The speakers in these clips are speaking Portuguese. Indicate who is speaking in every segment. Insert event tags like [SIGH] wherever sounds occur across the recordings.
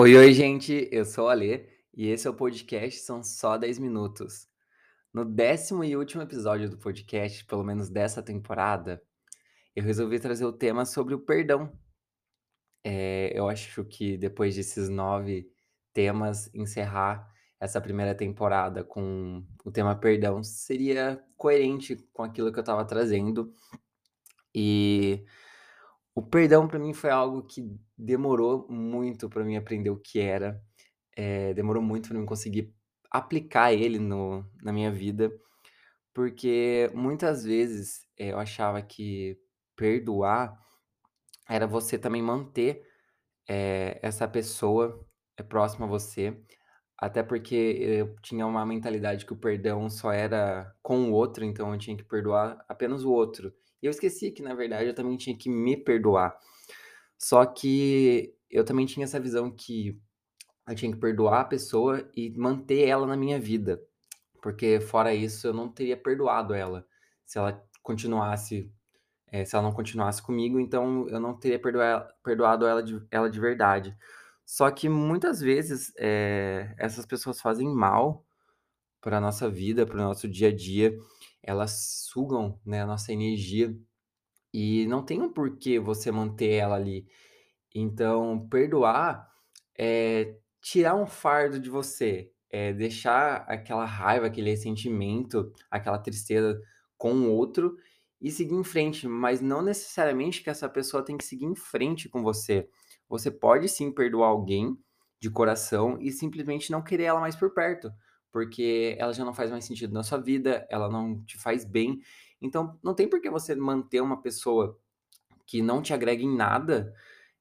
Speaker 1: Oi, oi, gente, eu sou o Alê e esse é o podcast São Só 10 Minutos. No décimo e último episódio do podcast, pelo menos dessa temporada, eu resolvi trazer o tema sobre o perdão. É, eu acho que depois desses nove temas, encerrar essa primeira temporada com o tema perdão seria coerente com aquilo que eu estava trazendo. E o perdão para mim foi algo que demorou muito para mim aprender o que era. Eh, demorou muito para mim conseguir aplicar ele no na minha vida, porque muitas vezes, eh, eu achava que perdoar era você também manter, eh, essa pessoa, próxima a você, até porque eu tinha uma mentalidade que o perdão só era com o outro, então eu tinha que perdoar apenas o outro. Eu esqueci que na verdade eu também tinha que me perdoar. Só que eu também tinha essa visão que eu tinha que perdoar a pessoa e manter ela na minha vida, porque fora isso eu não teria perdoado ela. Se ela continuasse, eh, se ela não continuasse comigo, então eu não teria perdoa perdoado ela de ela de verdade. Só que muitas vezes, eh, essas pessoas fazem mal para nossa vida, para o nosso dia a dia, elas sugam, né, a nossa energia e não tem um porquê você manter ela ali. Então, perdoar é tirar um fardo de você, é deixar aquela raiva, aquele ressentimento, aquela tristeza com o outro e seguir em frente, mas não necessariamente que essa pessoa tem que seguir em frente com você. Você pode sim perdoar alguém de coração e simplesmente não querer ela mais por perto, porque ela já não faz mais sentido na sua vida, ela não te faz bem. Então, não tem por que você manter uma pessoa que não te agrega em nada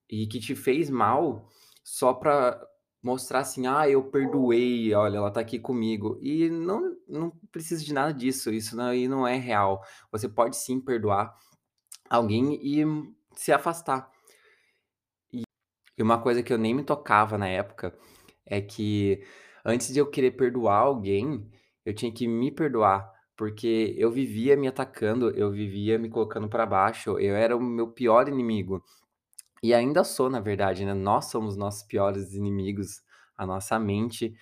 Speaker 1: e que te fez mal, só pra mostrar assim: "Ah, eu perdoei, olha, ela tá aqui comigo". E não não precisa de nada disso, isso daí não é real. Você pode sim perdoar alguém e se afastar. E uma coisa que eu nem me tocava na época, é que antes de eu querer perdoar alguém, eu tinha que me perdoar, porque eu vivia me atacando, eu vivia me colocando pra baixo, eu era o meu pior inimigo. E ainda sou, na verdade, né, nós somos nossos piores inimigos, a nossa mente.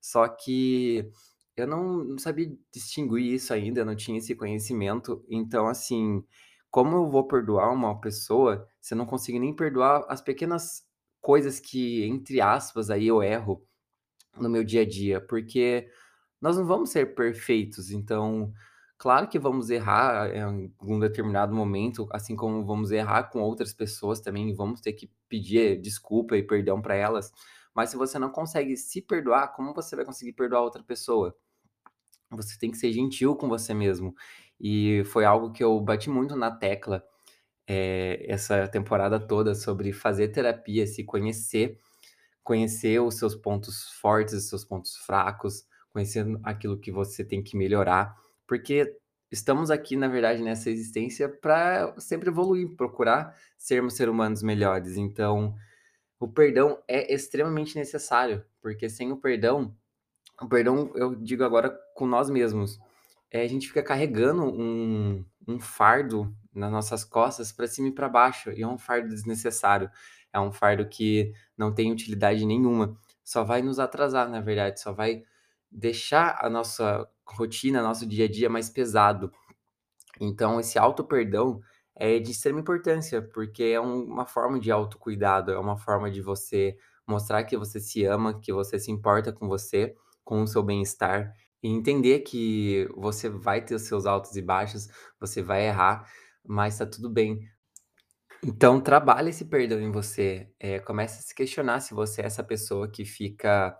Speaker 1: Só que eu não não sabia distinguir isso ainda, eu não tinha esse conhecimento. Então, assim, como eu vou perdoar uma pessoa se eu não consigo nem perdoar as pequenas coisas que, entre aspas, aí eu erro no meu dia a dia? Porque nós não vamos ser perfeitos, então, claro que vamos errar em algum determinado momento, assim como vamos errar com outras pessoas também, vamos ter que pedir desculpa e perdão pra elas, mas se você não consegue se perdoar, como você vai conseguir perdoar outra pessoa? Você tem que ser gentil com você mesmo. E foi algo que eu bati muito na tecla, eh, essa temporada toda sobre fazer terapia, se conhecer, conhecer os seus pontos fortes, os seus pontos fracos, conhecendo aquilo que você tem que melhorar, porque estamos aqui, na verdade, nessa existência pra sempre evoluir, procurar sermos ser humanos melhores. Então, o perdão é extremamente necessário, porque sem o perdão o perdão eu digo agora com nós mesmos, eh, a gente fica carregando um um fardo nas nossas costas pra cima e pra baixo, e é um fardo desnecessário, é um fardo que não tem utilidade nenhuma, só vai nos atrasar, na verdade, só vai deixar a nossa rotina, nosso dia a dia mais pesado. Então esse auto-perdão é de extrema importância, porque é um uma forma de autocuidado, é uma forma de você mostrar que você se ama, que você se importa com você, com o seu bem-estar, e entender que você vai ter os seus altos e baixos, você vai errar, mas tá tudo bem. Então trabalha esse perdão em você, eh, comece a se questionar se você é essa pessoa que fica,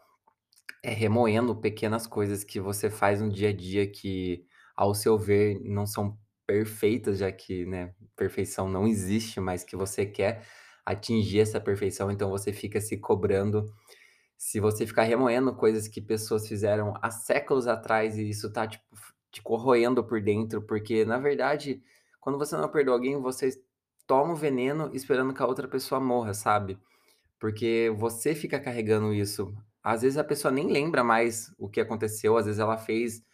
Speaker 1: eh, remoendo pequenas coisas que você faz no dia a dia que, ao seu ver, não são perfeitas, já que, né, perfeição não existe, mas que você quer atingir essa perfeição, então você fica se cobrando. Se você ficar remoendo coisas que pessoas fizeram há séculos atrás e isso tá, tipo, te corroendo por dentro, porque na verdade, quando você não perdoa alguém, você toma o veneno esperando que a outra pessoa morra, sabe? Porque você fica carregando isso. Às vezes a pessoa nem lembra mais o que aconteceu, às vezes ela fez,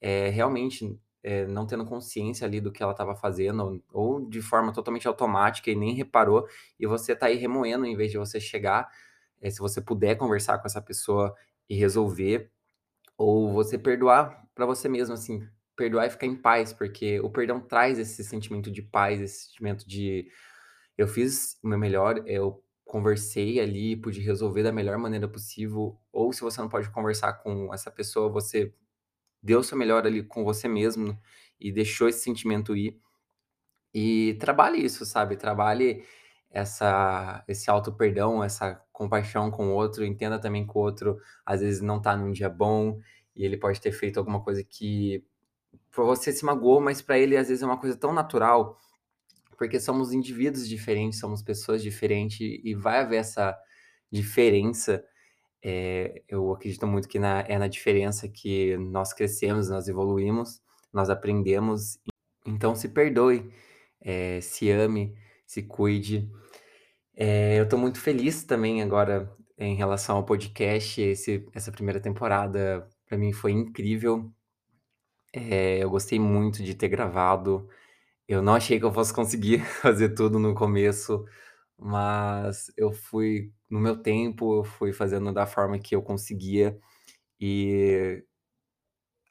Speaker 1: eh, realmente, eh, não tendo consciência ali do que ela estava fazendo, ou de forma totalmente automática e nem reparou, e você tá aí remoendo em vez de você chegar, eh, se você puder conversar com essa pessoa e resolver, ou você perdoar pra você mesmo, assim, perdoar e ficar em paz, porque o perdão traz esse sentimento de paz, esse sentimento de: "Eu fiz o meu melhor, eu conversei ali, pude resolver da melhor maneira possível", ou se você não pode conversar com essa pessoa, você deu o seu melhor ali com você mesmo e deixou esse sentimento ir. E trabalhe isso, sabe, trabalhe essa esse auto-perdão, essa compaixão com o outro, entenda também que o outro, às vezes, não tá num dia bom, e ele pode ter feito alguma coisa que pra você se magoou, mas pra ele, às vezes, é uma coisa tão natural, porque somos indivíduos diferentes, somos pessoas diferente e vai haver essa diferença. Eh, eu acredito muito que na é na diferença que nós crescemos, nós evoluímos, nós aprendemos. Então se perdoe, eh, se ame, se cuide. Eh, eu tô muito feliz também agora em relação ao podcast, esse essa primeira temporada pra mim foi incrível. Eh, eu gostei muito de ter gravado. Eu não achei que eu fosse conseguir [LAUGHS] fazer tudo no começo, mas eu fui no meu tempo, eu fui fazendo da forma que eu conseguia e,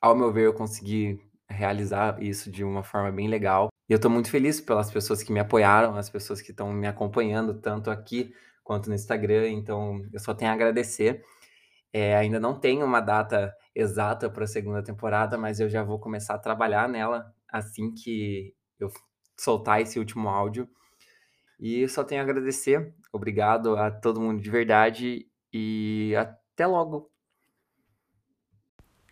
Speaker 1: ao meu ver, eu consegui realizar isso de uma forma bem legal. E eu tô muito feliz pelas pessoas que me apoiaram, as pessoas que estão me acompanhando, tanto aqui quanto no Instagram, então eu só tenho a agradecer. Eh, ainda não tenho uma data exata pra segunda temporada, mas eu já vou começar a trabalhar nela assim que eu soltar esse último áudio. E só tenho a agradecer. Obrigado a todo mundo de verdade e até logo.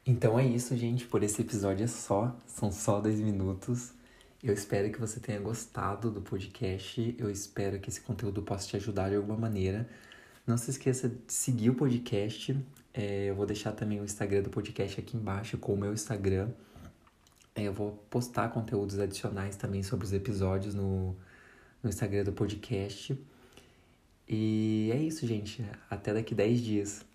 Speaker 1: Então é isso, gente, por esse episódio é só, são só 10 minutos. Eu espero que você tenha gostado do podcast, eu espero que esse conteúdo possa te ajudar de alguma maneira. Não se esqueça de seguir o podcast, eh, eu vou deixar também o Instagram do podcast aqui embaixo com o meu Instagram. Eh, eu vou postar conteúdos adicionais também sobre os episódios no no Instagram do podcast. E é isso, gente, até daqui 10 dias.